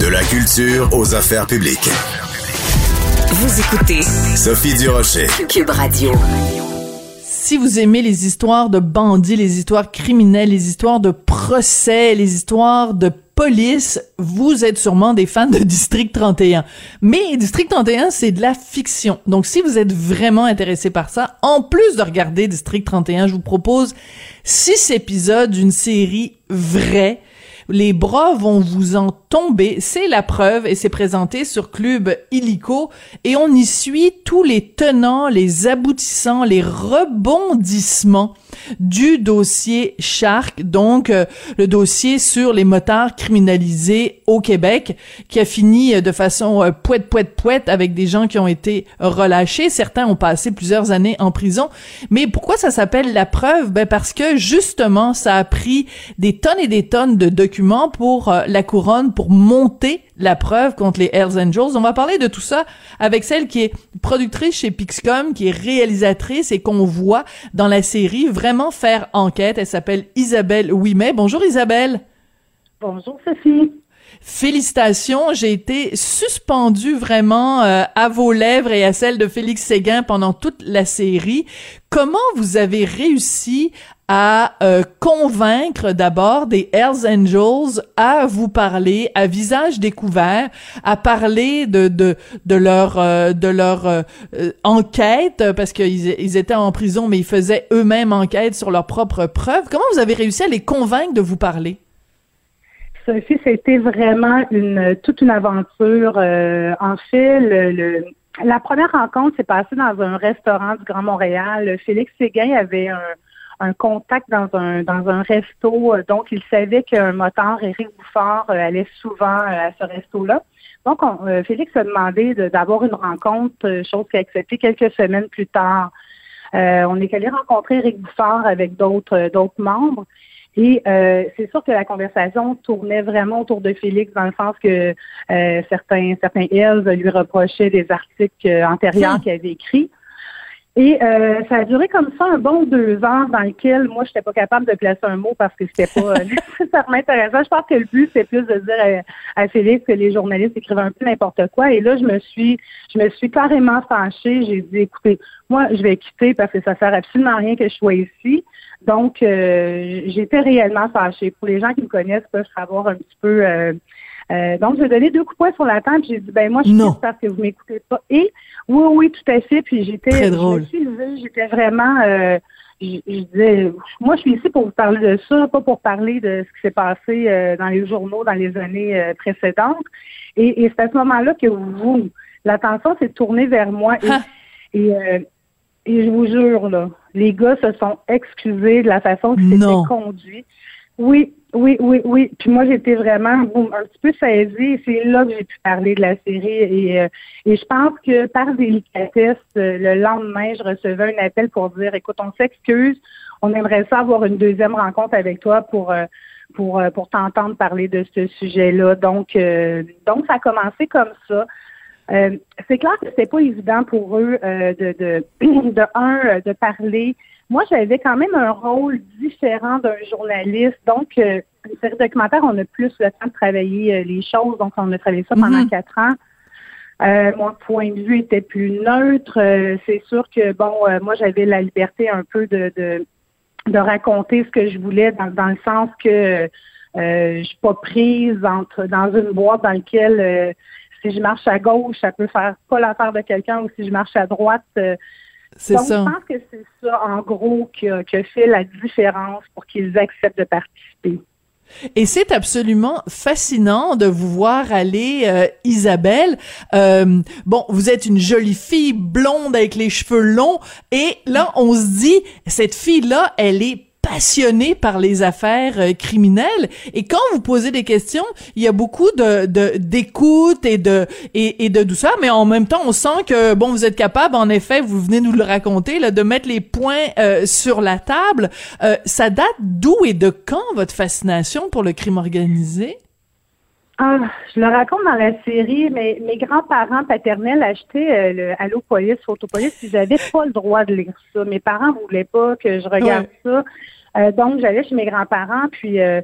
De la culture aux affaires publiques. Vous écoutez Sophie Durocher. Cube Radio. Si vous aimez les histoires de bandits, les histoires criminelles, les histoires de procès, les histoires de police, vous êtes sûrement des fans de District 31. Mais District 31, c'est de la fiction. Donc si vous êtes vraiment intéressé par ça, en plus de regarder District 31, je vous propose six épisodes d'une série vraie les bras vont vous en tomber. C'est la preuve et c'est présenté sur Club Illico et on y suit tous les tenants, les aboutissants, les rebondissements du dossier Shark, donc euh, le dossier sur les motards criminalisés au Québec, qui a fini euh, de façon euh, poète poète poète avec des gens qui ont été relâchés. Certains ont passé plusieurs années en prison. Mais pourquoi ça s'appelle la preuve? Ben parce que justement, ça a pris des tonnes et des tonnes de documents pour la couronne pour monter la preuve contre les Hells Angels. On va parler de tout ça avec celle qui est productrice chez Pixcom, qui est réalisatrice et qu'on voit dans la série vraiment faire enquête. Elle s'appelle Isabelle Ouimet. Bonjour Isabelle. Bonjour Sophie. Félicitations, j'ai été suspendue vraiment euh, à vos lèvres et à celles de Félix Séguin pendant toute la série. Comment vous avez réussi à euh, convaincre d'abord des Hells Angels à vous parler à visage découvert, à parler de de de leur euh, de leur euh, enquête? Parce qu'ils ils étaient en prison mais ils faisaient eux-mêmes enquête sur leurs propres preuves. Comment vous avez réussi à les convaincre de vous parler? Sophie, c'était vraiment toute une aventure. en fait, la première rencontre s'est passée dans un restaurant du Grand Montréal. Félix Séguin avait un contact dans un resto. Euh, donc, il savait qu'un moteur, Éric Bouffard, euh, allait souvent euh, à ce resto-là. Donc, Félix a demandé d'avoir une rencontre, chose qu'il a acceptée quelques semaines plus tard. on est allé rencontrer Éric Bouffard avec d'autres membres. Et c'est sûr que la conversation tournait vraiment autour de Félix dans le sens que certains certains Hells lui reprochaient des articles antérieurs hmm. qu'il avait écrits. Et euh, ça a duré comme ça un bon deux heures dans lequel moi, je n'étais pas capable de placer un mot parce que c'était pas nécessairement intéressant. Je pense que le but, c'est plus de dire à, Félix que les journalistes écrivent un peu n'importe quoi. Et là, je me suis je me suis carrément fâchée. J'ai dit, écoutez, moi, je vais quitter parce que ça sert absolument à rien que je sois ici. Donc, euh, j'étais réellement fâchée. Pour les gens qui me connaissent, peuvent savoir un petit peu euh, donc, j'ai donné deux coups de poing sur la table. J'ai dit, ben moi, je suis parce que vous m'écoutez pas. Et oui, oui, tout à fait. Puis j'étais, Très drôle. j'étais vraiment, euh, je, disais, moi, je suis ici pour vous parler de ça, pas pour parler de ce qui s'est passé euh, dans les journaux dans les années précédentes. Et, et c'est à ce moment-là que vous, l'attention s'est tournée vers moi. Et, et, et, je vous jure, là, les gars se sont excusés de la façon que c'était conduit. Oui, oui, oui, oui. Puis moi, j'étais vraiment un petit peu saisie. C'est là que j'ai pu parler de la série. Et, euh, et je pense que par délicatesse, euh, le lendemain, je recevais un appel pour dire, écoute, on s'excuse. On aimerait ça avoir une deuxième rencontre avec toi pour euh, pour pour t'entendre parler de ce sujet-là. Donc donc ça a commencé comme ça. c'est clair que c'était pas évident pour eux de, de de un de parler moi, j'avais quand même un rôle différent d'un journaliste. Donc, euh, une série documentaire, on a plus le temps de travailler euh, les choses. Donc, on a travaillé ça pendant mhm. quatre ans. Euh, mon point de vue était plus neutre. C'est sûr que, bon, moi, j'avais la liberté un peu de, de, de, raconter ce que je voulais dans, dans le sens que je suis pas prise entre dans une boîte dans laquelle si je marche à gauche, ça peut faire pas l'affaire de quelqu'un ou si je marche à droite, c'est ça. Je pense que c'est ça, en gros, qui a, fait la différence pour qu'ils acceptent de participer. Et c'est absolument fascinant de vous voir aller, euh, Isabelle. Euh, bon, vous êtes une jolie fille blonde avec les cheveux longs, et là, on se dit, cette fille-là, elle est passionné par les affaires euh, criminelles. Et quand vous posez des questions, il y a beaucoup de d'écoute et de et, et, de douceur, mais en même temps, on sent que bon, vous êtes capable, en effet, vous venez nous le raconter, là, de mettre les points euh, sur la table. Euh, ça date d'où et de quand votre fascination pour le crime organisé? Ah, je le raconte dans la série, mais mes grands-parents paternels achetaient euh, le Allo Police, Photopolice, puis j'avais pas le droit de lire ça. Mes parents voulaient pas que je regarde ça. Euh, donc, j'allais chez mes grands-parents, puis euh,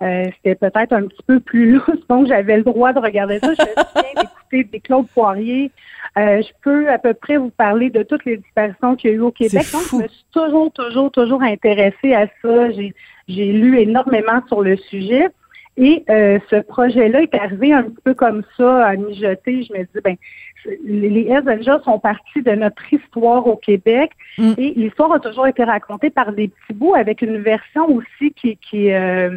c'était peut-être un petit peu plus lousse, donc j'avais le droit de regarder ça. Je me d'écouter des Claude Poirier. je peux à peu près vous parler de toutes les disparitions qu'il y a eu au Québec. Donc, je me suis toujours, toujours, toujours intéressée à ça. J'ai lu énormément sur le sujet. Et euh, ce projet-là est arrivé un petit peu comme ça, à mijoter. Je me dis, ben, les Hells Angels sont partis de notre histoire au Québec mm. et l'histoire a toujours été racontée par des petits bouts avec une version aussi qui, qui euh,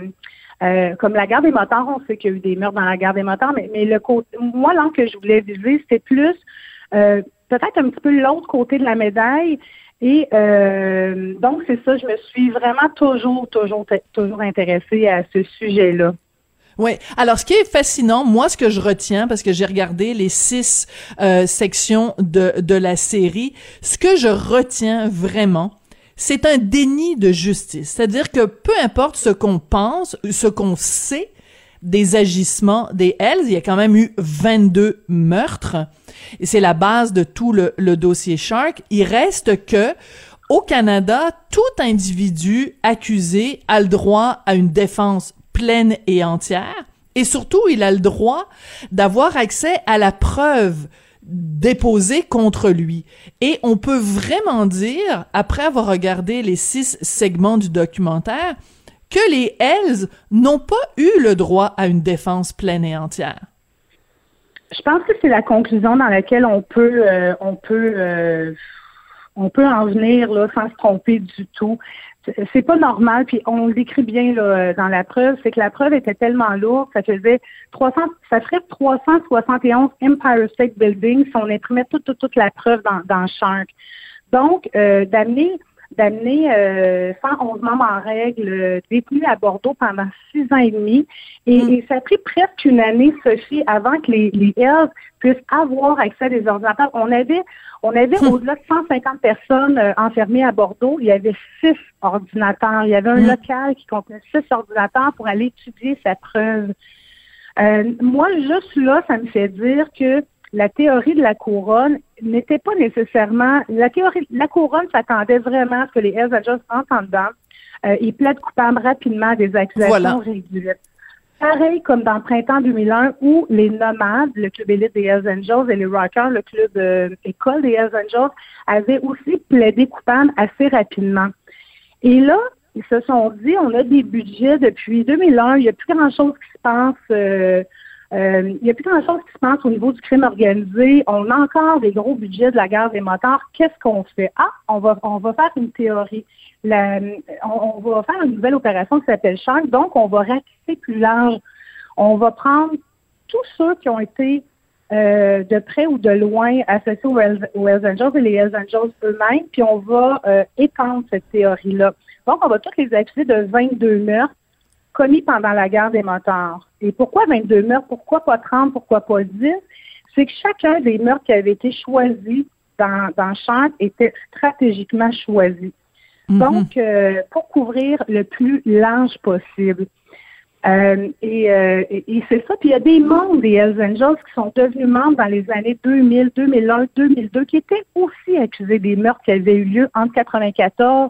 euh, comme la guerre des motards, on sait qu'il y a eu des meurtres dans la guerre des motards, mais, mais le côté, moi, l'angle que je voulais viser, c'était plus peut-être un petit peu l'autre côté de la médaille. Et donc, c'est ça, je me suis vraiment toujours, toujours, toujours intéressée à ce sujet-là. Oui. Alors, ce qui est fascinant, moi, ce que je retiens, parce que j'ai regardé les six euh, sections de, de la série, ce que je retiens vraiment, c'est un déni de justice. C'est-à-dire que peu importe ce qu'on pense, ce qu'on sait des agissements des Hells, il y a quand même eu 22 meurtres, et c'est la base de tout le, le dossier Shark. Il reste que au Canada, tout individu accusé a le droit à une défense pleine et entière. Et surtout, il a le droit d'avoir accès à la preuve déposée contre lui. Et on peut vraiment dire, après avoir regardé les six segments du documentaire, que les Hells n'ont pas eu le droit à une défense pleine et entière. Je pense que c'est la conclusion dans laquelle on peut, euh, on peut, euh, on peut en venir sans se tromper du tout c'est pas normal, puis on le décrit bien là, dans la preuve, c'est que la preuve était tellement lourde, ça faisait 300, ça ferait 371 Empire State Building si on imprimait toute, toute, toute la preuve dans, dans Shark. Donc, euh, d'amener d'amener euh, 111 membres en règle euh, détenus à Bordeaux pendant six ans et demi. Et, mm. ça a pris presque une année, Sophie, avant que les, les Hells puissent avoir accès à des ordinateurs. On avait, on avait mm. au-delà de 150 personnes euh, enfermées à Bordeaux. Il y avait six ordinateurs. Il y avait un mm. local qui contenait six ordinateurs pour aller étudier sa preuve. Euh, moi, juste là, ça me fait dire que la théorie de la couronne n'était pas nécessairement. La théorie, la couronne s'attendait vraiment à ce que les Hells Angels entrent en dedans. Euh, ils plaident coupables rapidement des accusations régulières. Pareil comme dans le printemps 2001 où les nomades, le club élite des Hells Angels et les Rockers, le club euh, école des Hells Angels, avaient aussi plaidé coupables assez rapidement. Et là, ils se sont dit, on a des budgets depuis 2001, il n'y a plus grand-chose qui se passe. Euh, euh, il n'y a plus grand-chose qui se passe au niveau du crime organisé. On a encore des gros budgets de la guerre des motards. Qu'est-ce qu'on fait? Ah, on va, on va faire une théorie. on, va faire une nouvelle opération qui s'appelle Shark. Donc, on va ratisser plus large. On va prendre tous ceux qui ont été euh, de près ou de loin associés aux Hells, Angels et les Hells Angels eux-mêmes, puis on va euh, étendre cette théorie-là. Donc, on va tous les accuser de 22 meurtres commis pendant la guerre des motards. Et pourquoi 22 meurtres? Pourquoi pas 30? Pourquoi pas 10? C'est que chacun des meurtres qui avaient été choisis dans, dans Chante était stratégiquement choisi. Mhm. Donc, euh, pour couvrir le plus large possible. Euh, euh, et, c'est ça. Puis il y a des membres des Hells Angels qui sont devenus membres dans les années 2000, 2001, 2002, qui étaient aussi accusés des meurtres qui avaient eu lieu entre 94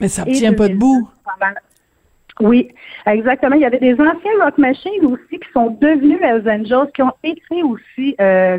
Mais ça ne tient pas debout. Oui, exactement. Il y avait des anciens Rock Machines aussi qui sont devenus Hells Angels, qui ont été aussi euh,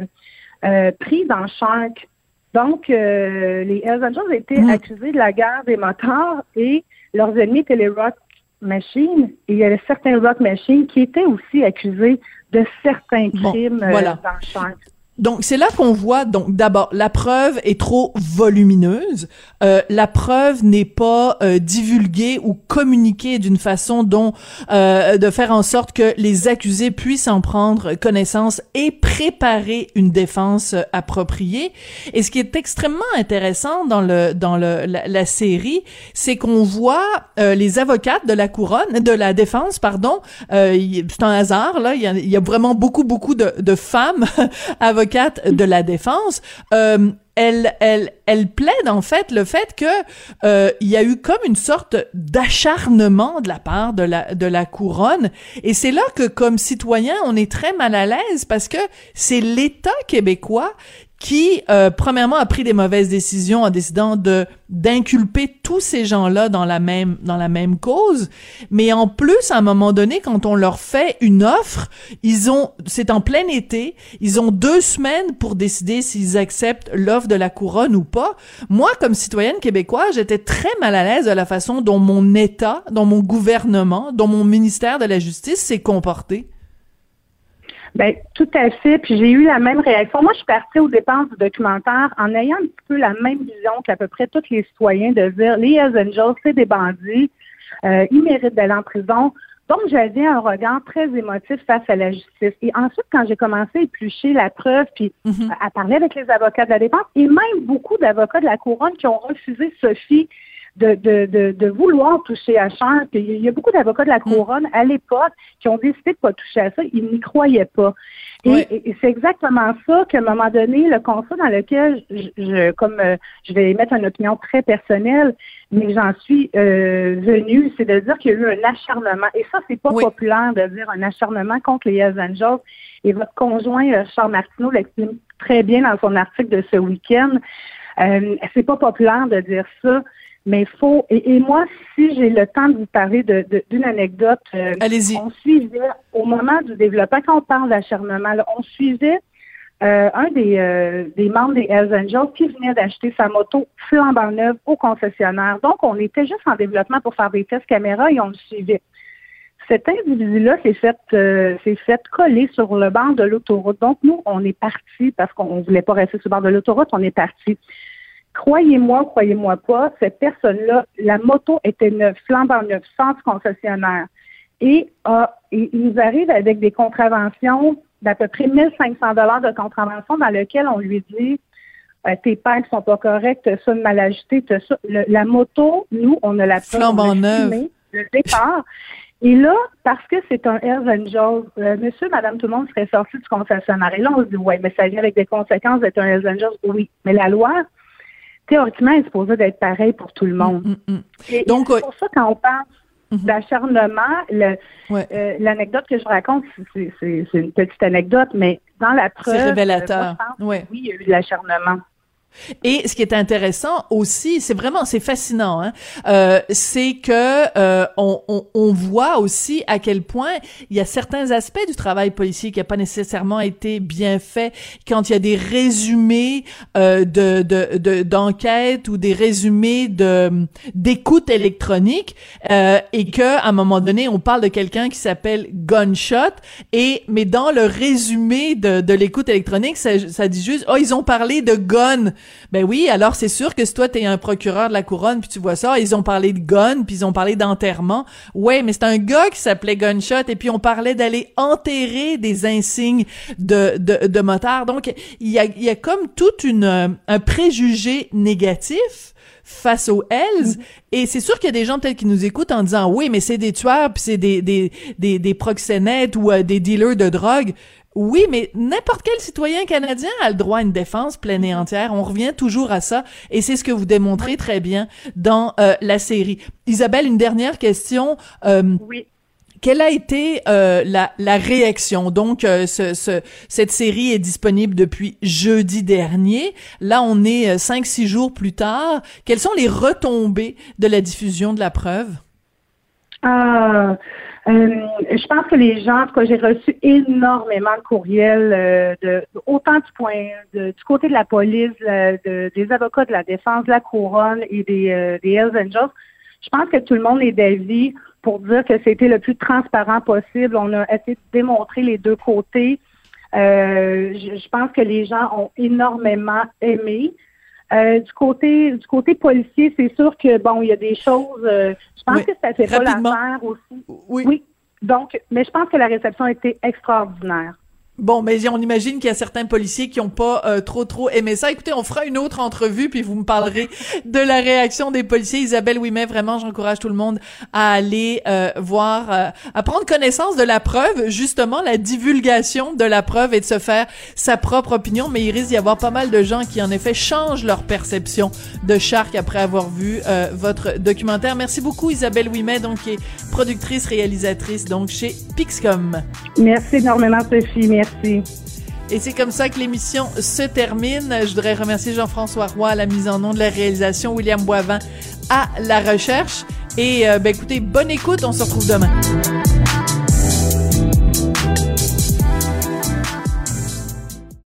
euh, pris dans Shark. Donc, euh, les Hells Angels étaient mm. accusés de la guerre des motards et leurs ennemis étaient les Rock Machines. Et il y avait certains Rock Machines qui étaient aussi accusés de certains crimes dans Shark. Donc c'est là qu'on voit donc d'abord la preuve est trop volumineuse, euh, la preuve n'est pas euh, divulguée ou communiquée d'une façon dont euh, de faire en sorte que les accusés puissent en prendre connaissance et préparer une défense appropriée. Et ce qui est extrêmement intéressant dans le dans le la, série, c'est qu'on voit les avocates de la couronne de la défense pardon, c'est un hasard là, il y a, y a vraiment beaucoup beaucoup de, de femmes avocates de la défense, euh, elle, elle, elle plaide en fait le fait que euh, il y a eu comme une sorte d'acharnement de la part de la de la couronne, et c'est là que comme citoyen on est très mal à l'aise parce que c'est l'État québécois qui, euh, premièrement, a pris des mauvaises décisions en décidant de d'inculper tous ces gens-là dans la même dans la même cause, mais en plus, à un moment donné, quand on leur fait une offre, ils ont, c'est en plein été, ils ont deux semaines pour décider s'ils acceptent l'offre de la couronne ou pas. Moi, comme citoyenne québécoise, j'étais très mal à l'aise de la façon dont mon État, dont mon gouvernement, dont mon ministère de la Justice s'est comporté. Ben, tout à fait. Puis j'ai eu la même réaction. Moi, je suis partie aux dépenses du documentaire en ayant un petit peu la même vision qu'à peu près tous les citoyens de dire les Hells Angels, c'est des bandits, euh, ils méritent d'aller en prison. Donc, j'avais un regard très émotif face à la justice. Et ensuite, quand j'ai commencé à éplucher la preuve, puis mm-hmm. à parler avec les avocats de la défense, et même beaucoup d'avocats de la couronne qui ont refusé Sophie de, de, de, vouloir toucher à Charles. il y a beaucoup d'avocats de la mm. couronne à l'époque qui ont décidé de pas toucher à ça. Ils n'y croyaient pas. Et, c'est exactement ça qu'à un moment donné, le constat dans lequel je, comme euh, je vais émettre une opinion très personnelle, mais j'en suis euh, venue, c'est de dire qu'il y a eu un acharnement. Et ça, c'est pas populaire de dire un acharnement contre les Hells Angels. Et votre conjoint, euh, Charles Martineau, l'exprime très bien dans son article de ce week-end. Euh, c'est pas populaire de dire ça. Mais faut et, moi, si j'ai le temps de vous parler d'une de, anecdote, euh, Allez-y. on suivait au moment du développement, quand on parle d'acharnement, on suivait euh, un des, euh, des membres des Hells Angels qui venait d'acheter sa moto flambant neuve au concessionnaire. Donc, on était juste en développement pour faire des tests caméra et on le suivait. Cet individu-là s'est fait s'est fait coller sur le bord de l'autoroute. Donc, nous, on est parti parce qu'on ne voulait pas rester sur le bord de l'autoroute, on est parti. Croyez-moi, croyez-moi pas, cette personne-là, la moto était neuve, flambant neuve, sans concessionnaire. Et il nous arrive avec des contraventions d'à peu près 1500 dollars de contravention dans lesquelles on lui dit euh, tes pères sont pas corrects, ça mal ajusté, ça. la moto, nous, on a la flambant neuve. Le départ. Et là, parce que c'est un Hells Angels, euh, monsieur, madame, tout le monde serait sorti du concessionnaire. Et là, on se dit, ouais, mais ça vient avec des conséquences d'être un Hells Angels. Oui, mais la loi, théoriquement, est supposé d'être pareil pour tout le monde. Mm, mm, mm. Donc, c'est pour ça, quand on parle mm-hmm. d'acharnement, euh, l'anecdote que je raconte, c'est une petite anecdote, mais dans la preuve, c'est révélateur. oui, il y a eu de l'acharnement. Et ce qui est intéressant aussi, c'est vraiment, c'est fascinant, hein, euh, c'est que euh, on, on, on, voit aussi à quel point il y a certains aspects du travail policier qui n'a pas nécessairement été bien fait. Quand il y a des résumés euh, de, de, d'enquête ou des résumés de d'écoute électronique, euh, et que à un moment donné, on parle de quelqu'un qui s'appelle Gunshot, et mais dans le résumé de, de l'écoute électronique, ça, ça dit juste, oh ils ont parlé de gun ben oui, alors c'est sûr que si toi t'es un procureur de la couronne puis tu vois ça, ils ont parlé de gun puis ils ont parlé d'enterrement. Ouais, mais c'est un gars qui s'appelait Gunshot et puis on parlait d'aller enterrer des insignes de de, de motard. Donc il y a il y a comme toute une euh, un préjugé négatif face aux Hells. Mm. Et c'est sûr qu'il y a des gens peut-être qui nous écoutent en disant oui, mais c'est des tueurs puis c'est des des des, des proxénètes ou euh, des dealers de drogue. Oui, mais n'importe quel citoyen canadien a le droit à une défense pleine et entière. On revient toujours à ça, et c'est ce que vous démontrez très bien dans euh, la série. Isabelle, une dernière question. Euh, oui. Quelle a été euh, la, la, réaction? Donc, ce, ce, cette série est disponible depuis jeudi dernier. Là, on est cinq, six jours plus tard. Quelles sont les retombées de la diffusion de la preuve? Euh, je pense que les gens, en tout cas, j'ai reçu énormément de courriels, euh, autant du côté de la police, des avocats de la défense, de la couronne et des, euh, des Hells Angels. Je pense que tout le monde est d'avis pour dire que c'était le plus transparent possible. On a essayé de démontrer les deux côtés. Euh, je, pense que les gens ont énormément aimé. Euh, du côté du côté policier, c'est sûr que bon, il y a des choses. je pense que ça fait pas l'affaire aussi. Oui. oui. Donc, mais je pense que la réception a été extraordinaire. Bon, mais on imagine qu'il y a certains policiers qui ont pas euh, trop trop aimé ça. Écoutez, on fera une autre entrevue puis vous me parlerez de la réaction des policiers. Isabelle Ouimet, vraiment, j'encourage tout le monde à aller euh, voir, euh, à prendre connaissance de la preuve, justement la divulgation de la preuve et de se faire sa propre opinion. Mais il risque d'y avoir pas mal de gens qui en effet changent leur perception de Shark après avoir vu votre documentaire. Merci beaucoup Isabelle Ouimet, donc qui est productrice réalisatrice donc chez Pixcom. Merci énormément Sophie. Et c'est comme ça que l'émission se termine. Je voudrais remercier Jean-François Roy à la mise en nom de la réalisation, William Boivin à la recherche. Et euh, ben écoutez, bonne écoute, on se retrouve demain.